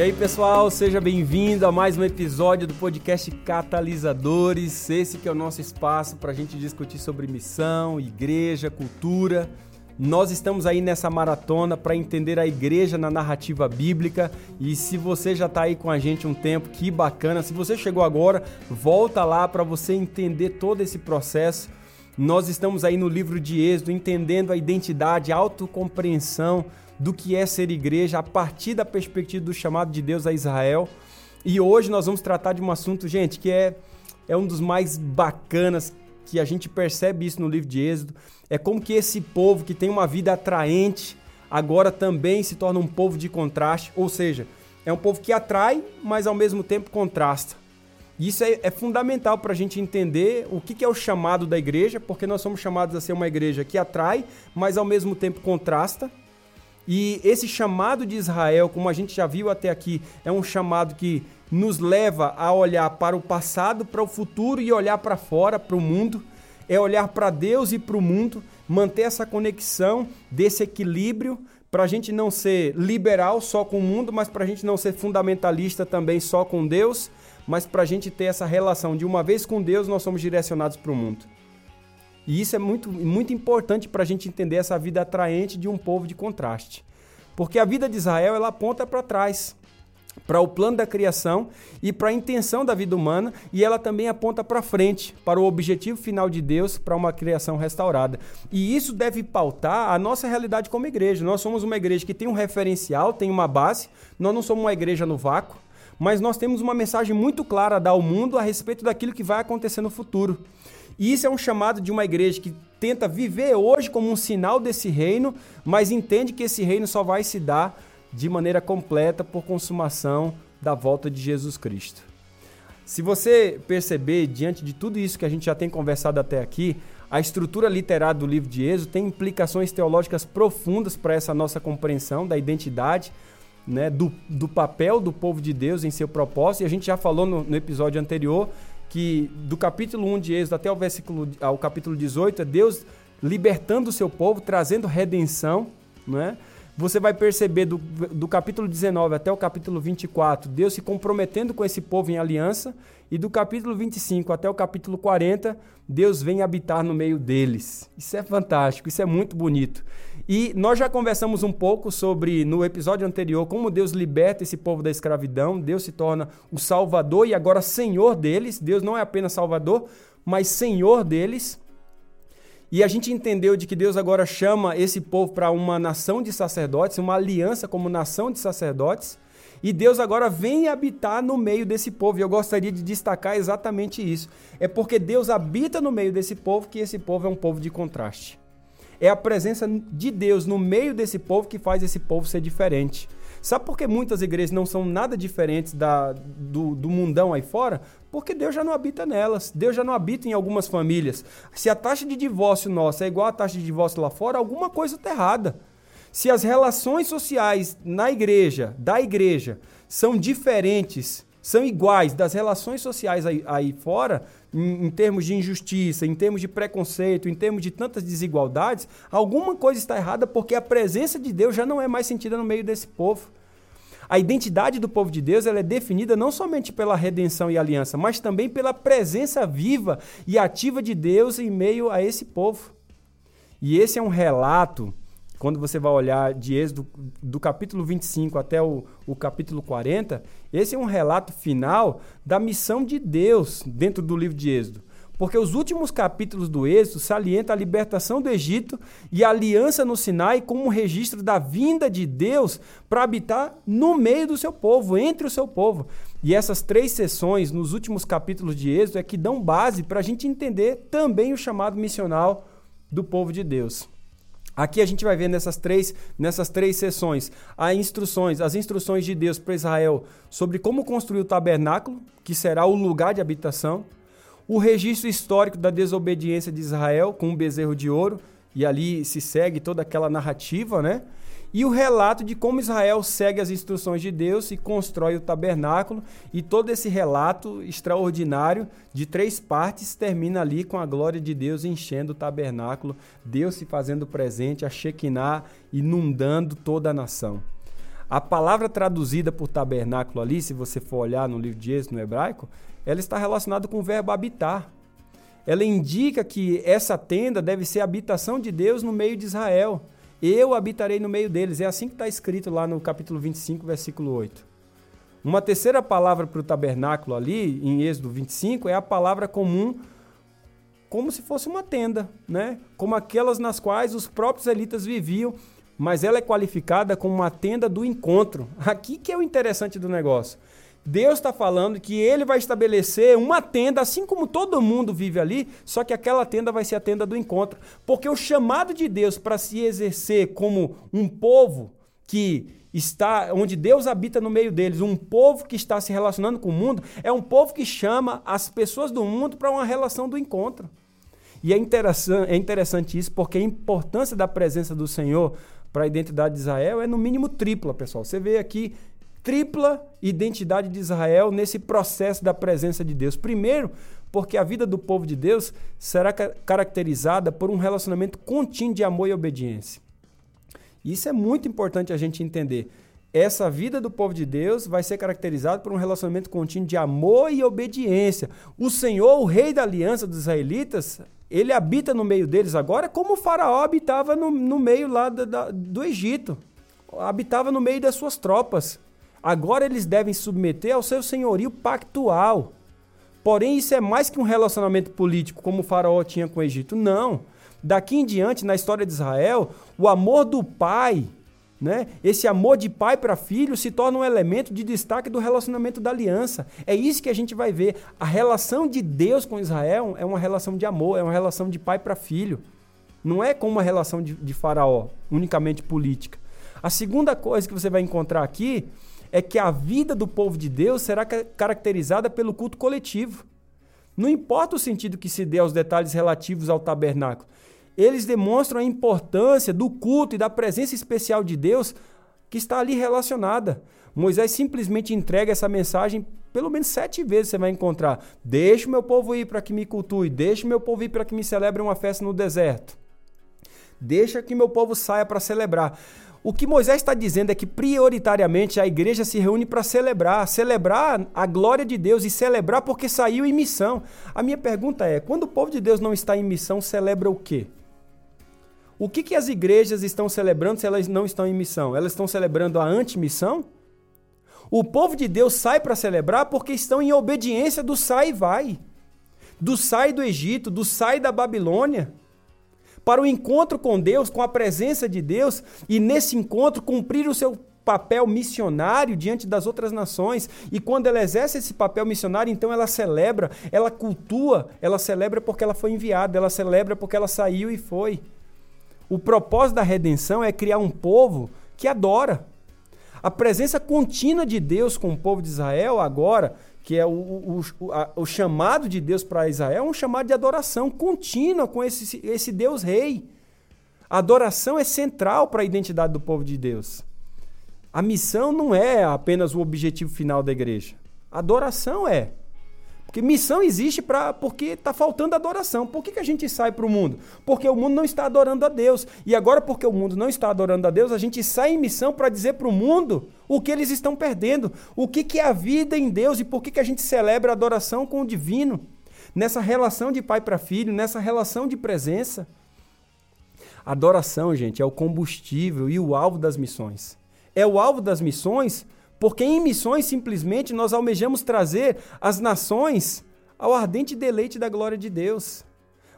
E aí, pessoal, seja bem-vindo a mais um episódio do podcast Catalisadores. Esse que é o nosso espaço para a gente discutir sobre missão, igreja, cultura. Nós estamos aí nessa maratona para entender a igreja na narrativa bíblica. E se você já está aí com a gente um tempo, que bacana. Se você chegou agora, volta lá para você entender todo esse processo. Nós estamos aí no livro de Êxodo, entendendo a identidade, a autocompreensão do que é ser igreja a partir da perspectiva do chamado de Deus a Israel. E hoje nós vamos tratar de um assunto, gente, que é, é um dos mais bacanas que a gente percebe isso no livro de Êxodo. É como que esse povo que tem uma vida atraente agora também se torna um povo de contraste, ou seja, é um povo que atrai, mas ao mesmo tempo contrasta. Isso é, é fundamental para a gente entender o que, que é o chamado da igreja, porque nós somos chamados a ser uma igreja que atrai, mas ao mesmo tempo contrasta. E esse chamado de Israel, como a gente já viu até aqui, é um chamado que nos leva a olhar para o passado, para o futuro e olhar para fora, para o mundo. É olhar para Deus e para o mundo, manter essa conexão desse equilíbrio para a gente não ser liberal só com o mundo, mas para a gente não ser fundamentalista também só com Deus, mas para a gente ter essa relação de uma vez com Deus nós somos direcionados para o mundo. E isso é muito, muito importante para a gente entender essa vida atraente de um povo de contraste. Porque a vida de Israel ela aponta para trás, para o plano da criação e para a intenção da vida humana, e ela também aponta para frente, para o objetivo final de Deus, para uma criação restaurada. E isso deve pautar a nossa realidade como igreja. Nós somos uma igreja que tem um referencial, tem uma base, nós não somos uma igreja no vácuo, mas nós temos uma mensagem muito clara a dar ao mundo a respeito daquilo que vai acontecer no futuro. E isso é um chamado de uma igreja que tenta viver hoje como um sinal desse reino, mas entende que esse reino só vai se dar de maneira completa por consumação da volta de Jesus Cristo. Se você perceber, diante de tudo isso que a gente já tem conversado até aqui, a estrutura literária do livro de Êxodo tem implicações teológicas profundas para essa nossa compreensão da identidade, né, do, do papel do povo de Deus em seu propósito. E a gente já falou no, no episódio anterior que do capítulo 1 de Êxodo até o versículo ao capítulo 18 é Deus libertando o seu povo, trazendo redenção, né? Você vai perceber do, do capítulo 19 até o capítulo 24, Deus se comprometendo com esse povo em aliança, e do capítulo 25 até o capítulo 40, Deus vem habitar no meio deles. Isso é fantástico, isso é muito bonito. E nós já conversamos um pouco sobre, no episódio anterior, como Deus liberta esse povo da escravidão. Deus se torna o salvador e agora senhor deles. Deus não é apenas salvador, mas senhor deles. E a gente entendeu de que Deus agora chama esse povo para uma nação de sacerdotes, uma aliança como nação de sacerdotes. E Deus agora vem habitar no meio desse povo. E eu gostaria de destacar exatamente isso. É porque Deus habita no meio desse povo que esse povo é um povo de contraste. É a presença de Deus no meio desse povo que faz esse povo ser diferente. Sabe por que muitas igrejas não são nada diferentes da, do, do mundão aí fora? Porque Deus já não habita nelas. Deus já não habita em algumas famílias. Se a taxa de divórcio nossa é igual à taxa de divórcio lá fora, alguma coisa está errada. Se as relações sociais na igreja, da igreja, são diferentes, são iguais das relações sociais aí, aí fora, em, em, termos de injustiça, em termos de preconceito, em termos de tantas desigualdades, alguma coisa está errada porque a presença de Deus já não é mais sentida no meio desse povo. A identidade do povo de Deus ela é definida não somente pela redenção e aliança, mas também pela presença viva e ativa de Deus em meio a esse povo. E esse é um relato quando você vai olhar de Êxodo do capítulo 25 até o, o capítulo 40, esse é um relato final da missão de Deus dentro do livro de Êxodo. Porque os últimos capítulos do Êxodo salientam a libertação do Egito e a aliança no Sinai como um registro da vinda de Deus para habitar no meio do seu povo, entre o seu povo. E essas três sessões nos últimos capítulos de Êxodo é que dão base para a gente entender também o chamado missional do povo de Deus. Aqui a gente vai ver nessas três, nessas três sessões as instruções, as instruções de Deus para Israel sobre como construir o tabernáculo, que será o lugar de habitação, o registro histórico da desobediência de Israel com um bezerro de ouro, e ali se segue toda aquela narrativa, né? E o relato de como Israel segue as instruções de Deus e constrói o tabernáculo. E todo esse relato extraordinário de três partes termina ali com a glória de Deus enchendo o tabernáculo, Deus se fazendo presente, a Shekinah inundando toda a nação. A palavra traduzida por tabernáculo ali, se você for olhar no livro de Êxodo no hebraico, ela está relacionada com o verbo habitar. Ela indica que essa tenda deve ser a habitação de Deus no meio de Israel. Eu habitarei no meio deles. É assim que está escrito lá no capítulo 25, versículo 8. Uma terceira palavra para o tabernáculo ali, em Êxodo 25, é a palavra comum como se fosse uma tenda, né? Como aquelas nas quais os próprios elitas viviam mas ela é qualificada como uma tenda do encontro. Aqui que é o interessante do negócio. Deus está falando que ele vai estabelecer uma tenda, assim como todo mundo vive ali, só que aquela tenda vai ser a tenda do encontro. Porque o chamado de Deus para se exercer como um povo que está, onde Deus habita no meio deles, um povo que está se relacionando com o mundo, é um povo que chama as pessoas do mundo para uma relação do encontro. E é interessante, é interessante isso porque a importância da presença do Senhor para a identidade de Israel é no mínimo tripla, pessoal. Você vê aqui tripla identidade de Israel nesse processo da presença de Deus. Primeiro, porque a vida do povo de Deus será caracterizada por um relacionamento contínuo de amor e obediência. Isso é muito importante a gente entender. Essa vida do povo de Deus vai ser caracterizada por um relacionamento contínuo de amor e obediência. O Senhor, o rei da aliança dos israelitas, ele habita no meio deles agora como o faraó habitava no, no meio lá do, da, do Egito. Habitava no meio das suas tropas. Agora eles devem submeter ao seu senhorio pactual. Porém, isso é mais que um relacionamento político, como o faraó tinha com o Egito. Não. Daqui em diante, na história de Israel, o amor do pai né? Esse amor de pai para filho se torna um elemento de destaque do relacionamento da aliança. É isso que a gente vai ver. A relação de Deus com Israel é uma relação de amor, é uma relação de pai para filho. Não é como uma relação de, de faraó, unicamente política. A segunda coisa que você vai encontrar aqui é que a vida do povo de Deus será caracterizada pelo culto coletivo. Não importa o sentido que se dê aos detalhes relativos ao tabernáculo eles demonstram a importância do culto e da presença especial de Deus que está ali relacionada. Moisés simplesmente entrega essa mensagem pelo menos sete vezes você vai encontrar. Deixa o meu povo ir para que me cultue, deixa o meu povo ir para que me celebre uma festa no deserto. Deixa que meu povo saia para celebrar. O que Moisés está dizendo é que prioritariamente a igreja se reúne para celebrar, celebrar a glória de Deus e celebrar porque saiu em missão. A minha pergunta é: quando o povo de Deus não está em missão, celebra o quê? O que, que as igrejas estão celebrando se elas não estão em missão? Elas estão celebrando a antimissão? O povo de Deus sai para celebrar porque estão em obediência do sai e vai. Do sai do Egito, do sai da Babilônia. Para o encontro com Deus, com a presença de Deus, e nesse encontro cumprir o seu papel missionário diante das outras nações. E quando ela exerce esse papel missionário, então ela celebra, ela cultua, ela celebra porque ela foi enviada, ela celebra porque ela saiu e foi. O propósito da redenção é criar um povo que adora. A presença contínua de Deus com o povo de Israel agora, que é o, o, o, a, o chamado de Deus para Israel, é um chamado de adoração contínua com esse, esse Deus rei. A adoração é central para a identidade do povo de Deus. A missão não é apenas o objetivo final da igreja. A adoração é. Porque missão existe para porque está faltando adoração. Por que, que a gente sai para o mundo? Porque o mundo não está adorando a Deus. E agora, porque o mundo não está adorando a Deus, a gente sai em missão para dizer para o mundo o que eles estão perdendo. O que, que é a vida em Deus e por que, que a gente celebra a adoração com o divino. Nessa relação de pai para filho, nessa relação de presença. Adoração, gente, é o combustível e o alvo das missões. É o alvo das missões porque em missões, simplesmente, nós almejamos trazer as nações ao ardente deleite da glória de Deus.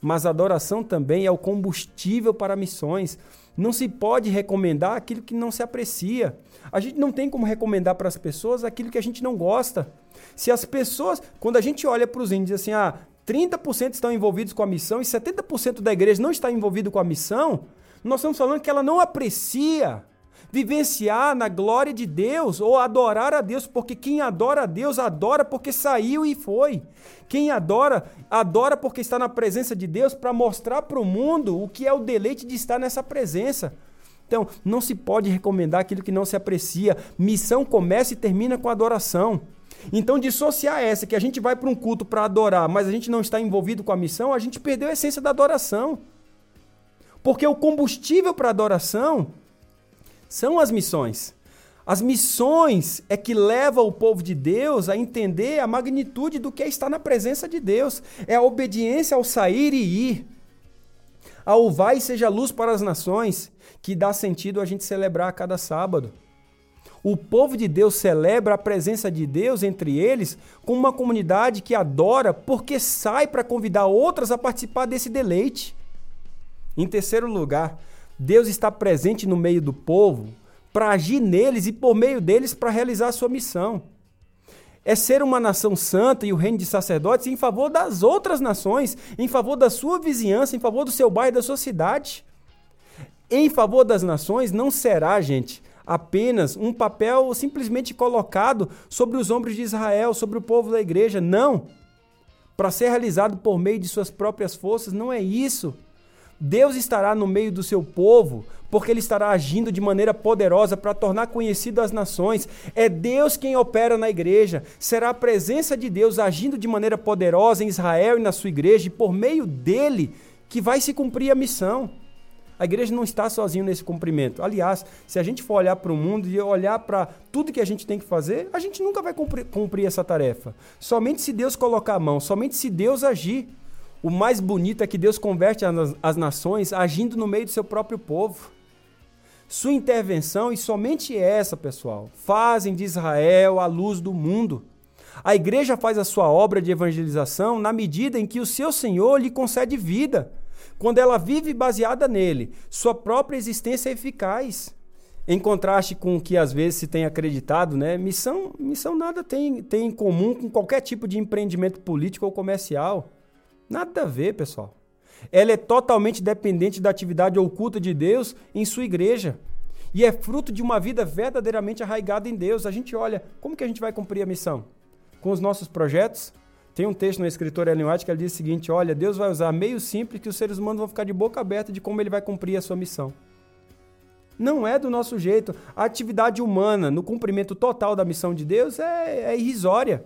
Mas a adoração também é o combustível para missões. Não se pode recomendar aquilo que não se aprecia. A gente não tem como recomendar para as pessoas aquilo que a gente não gosta. Se as pessoas, quando a gente olha para os índios assim, ah, 30% estão envolvidos com a missão e 70% da igreja não está envolvido com a missão, nós estamos falando que ela não aprecia vivenciar na glória de Deus ou adorar a Deus, porque quem adora a Deus adora porque saiu e foi. Quem adora, adora porque está na presença de Deus para mostrar para o mundo o que é o deleite de estar nessa presença. Então, não se pode recomendar aquilo que não se aprecia. Missão começa e termina com adoração. Então, dissociar essa, que a gente vai para um culto para adorar, mas a gente não está envolvido com a missão, a gente perdeu a essência da adoração. Porque o combustível para adoração são as missões. As missões é que leva o povo de Deus a entender a magnitude do que é estar na presença de Deus. É a obediência ao sair e ir. Ao vai seja luz para as nações, que dá sentido a gente celebrar a cada sábado. O povo de Deus celebra a presença de Deus entre eles com uma comunidade que adora porque sai para convidar outras a participar desse deleite. Em terceiro lugar, Deus está presente no meio do povo para agir neles e por meio deles para realizar a sua missão. É ser uma nação santa e o reino de sacerdotes em favor das outras nações, em favor da sua vizinhança, em favor do seu bairro da sua cidade. Em favor das nações não será, gente, apenas um papel simplesmente colocado sobre os ombros de Israel, sobre o povo da igreja. Não! Para ser realizado por meio de suas próprias forças, não é isso. Deus estará no meio do seu povo, porque ele estará agindo de maneira poderosa para tornar conhecido as nações. É Deus quem opera na igreja. Será a presença de Deus agindo de maneira poderosa em Israel e na sua igreja, e por meio dele que vai se cumprir a missão. A igreja não está sozinha nesse cumprimento. Aliás, se a gente for olhar para o mundo e olhar para tudo que a gente tem que fazer, a gente nunca vai cumprir, cumprir essa tarefa. Somente se Deus colocar a mão, somente se Deus agir. O mais bonito é que Deus converte as, nações agindo no meio do seu próprio povo. Sua intervenção, e somente essa, pessoal, fazem de Israel a luz do mundo. A igreja faz a sua obra de evangelização na medida em que o seu Senhor lhe concede vida. Quando ela vive baseada nele, sua própria existência é eficaz. Em contraste com o que às vezes se tem acreditado, né? Missão, missão nada tem, tem em comum com qualquer tipo de empreendimento político ou comercial. Nada a ver, pessoal. Ela é totalmente dependente da atividade oculta de Deus em sua igreja. E é fruto de uma vida verdadeiramente arraigada em Deus. A gente olha, como que a gente vai cumprir a missão? Com os nossos projetos? Tem um texto no escritor Ellen White que ele diz o seguinte: olha, Deus vai usar meio simples que os seres humanos vão ficar de boca aberta de como ele vai cumprir a sua missão. Não é do nosso jeito. A atividade humana no cumprimento total da missão de Deus é, é irrisória.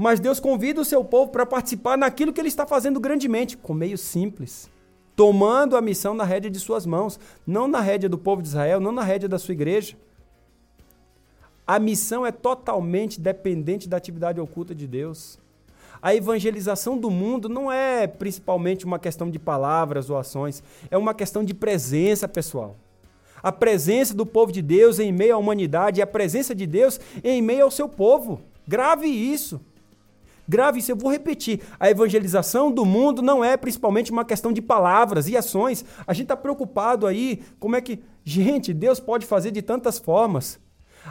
Mas Deus convida o seu povo para participar naquilo que ele está fazendo grandemente, com meio simples. Tomando a missão na rédea de suas mãos, não na rédea do povo de Israel, não na rédea da sua igreja. A missão é totalmente dependente da atividade oculta de Deus. A evangelização do mundo não é principalmente uma questão de palavras ou ações, é uma questão de presença, pessoal. A presença do povo de Deus em meio à humanidade e a presença de Deus em meio ao seu povo. Grave isso. Grave isso, eu vou repetir. A evangelização do mundo não é principalmente uma questão de palavras e ações. A gente está preocupado aí, como é que. Gente, Deus pode fazer de tantas formas.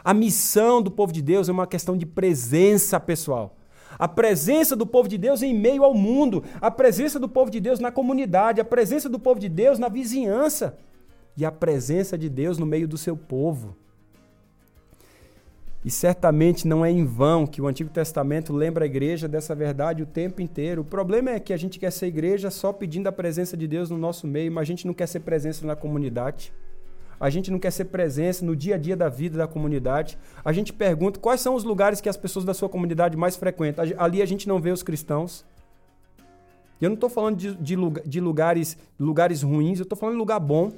A missão do povo de Deus é uma questão de presença pessoal. A presença do povo de Deus em meio ao mundo, a presença do povo de Deus na comunidade, a presença do povo de Deus na vizinhança e a presença de Deus no meio do seu povo. E certamente não é em vão que o Antigo Testamento lembra a igreja dessa verdade o tempo inteiro. O problema é que a gente quer ser igreja só pedindo a presença de Deus no nosso meio, mas a gente não quer ser presença na comunidade. A gente não quer ser presença no dia a dia da vida da comunidade. A gente pergunta quais são os lugares que as pessoas da sua comunidade mais frequentam. Ali a gente não vê os cristãos. Eu não estou falando de, de, de, lugares, lugares ruins, eu estou falando de lugar bom,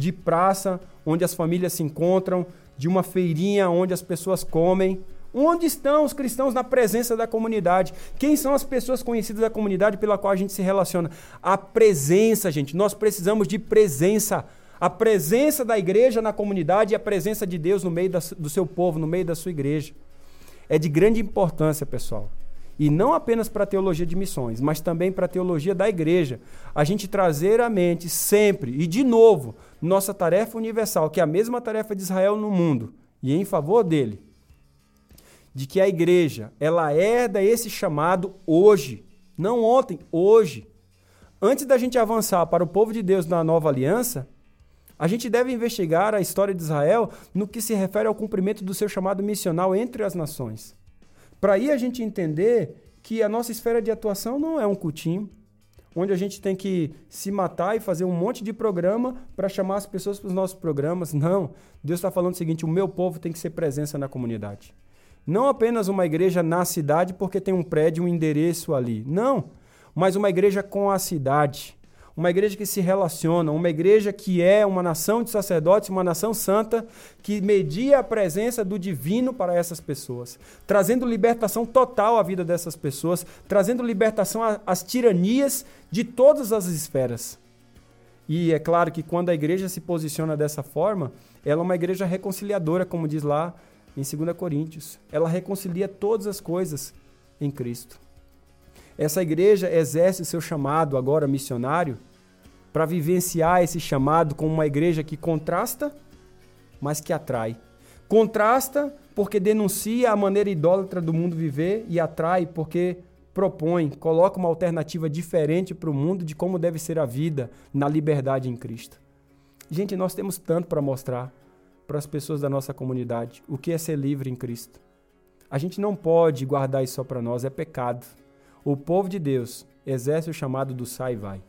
de praça, onde as famílias se encontram, de uma feirinha onde as pessoas comem. Onde estão os cristãos na presença da comunidade? Quem são as pessoas conhecidas da comunidade pela qual a gente se relaciona? A presença, gente. Nós precisamos de presença. A presença da igreja na comunidade e a presença de Deus no meio da, do seu povo, no meio da sua igreja. É de grande importância, pessoal. E não apenas para a teologia de missões, mas também para a teologia da igreja. A gente trazer à mente sempre e de novo nossa tarefa universal, que é a mesma tarefa de Israel no mundo, e em favor dele. De que a igreja, ela herda esse chamado hoje, não ontem, hoje. Antes da gente avançar para o povo de Deus na nova aliança, a gente deve investigar a história de Israel no que se refere ao cumprimento do seu chamado missional entre as nações. Para aí a gente entender que a nossa esfera de atuação não é um cutinho, onde a gente tem que se matar e fazer um monte de programa para chamar as pessoas para os nossos programas. Não. Deus está falando o seguinte: o meu povo tem que ser presença na comunidade. Não apenas uma igreja na cidade porque tem um prédio, um endereço ali. Não. Mas uma igreja com a cidade. Uma igreja que se relaciona, uma igreja que é uma nação de sacerdotes, uma nação santa, que media a presença do divino para essas pessoas, trazendo libertação total à vida dessas pessoas, trazendo libertação às tiranias de todas as esferas. E é claro que quando a igreja se posiciona dessa forma, ela é uma igreja reconciliadora, como diz lá em 2 Coríntios. Ela reconcilia todas as coisas em Cristo. Essa igreja exerce seu chamado agora missionário para vivenciar esse chamado como uma igreja que contrasta, mas que atrai. Contrasta porque denuncia a maneira idólatra do mundo viver e atrai porque propõe, coloca uma alternativa diferente para o mundo de como deve ser a vida na liberdade em Cristo. Gente, nós temos tanto para mostrar para as pessoas da nossa comunidade o que é ser livre em Cristo. A gente não pode guardar isso só para nós, é pecado. O povo de Deus exerce o chamado do sai e vai.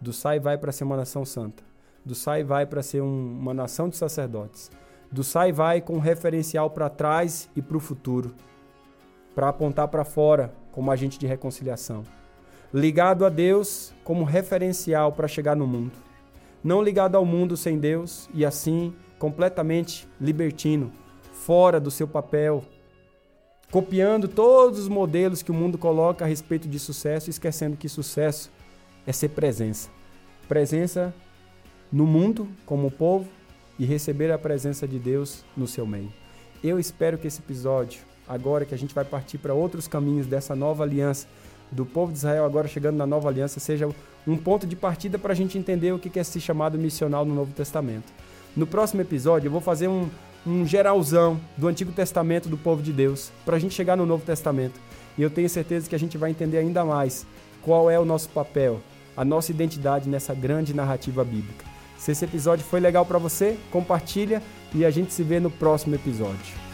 Do sai e vai para ser uma nação santa. Do sai e vai para ser um, uma nação de sacerdotes. Do sai e vai com referencial para trás e para o futuro. Para apontar para fora como agente de reconciliação. Ligado a Deus como referencial para chegar no mundo. Não ligado ao mundo sem Deus e assim completamente libertino, fora do seu papel copiando todos os modelos que o mundo coloca a respeito de sucesso, esquecendo que sucesso é ser presença. Presença no mundo como povo e receber a presença de Deus no seu meio. Eu espero que esse episódio, agora que a gente vai partir para outros caminhos dessa nova aliança, do povo de Israel agora chegando na nova aliança, seja um ponto de partida para a gente entender o que é esse chamado missional no Novo Testamento. No próximo episódio, eu vou fazer um, um geralzão do Antigo Testamento do povo de Deus, para a gente chegar no Novo Testamento. E eu tenho certeza que a gente vai entender ainda mais qual é o nosso papel, a nossa identidade nessa grande narrativa bíblica. Se esse episódio foi legal para você, compartilha e a gente se vê no próximo episódio.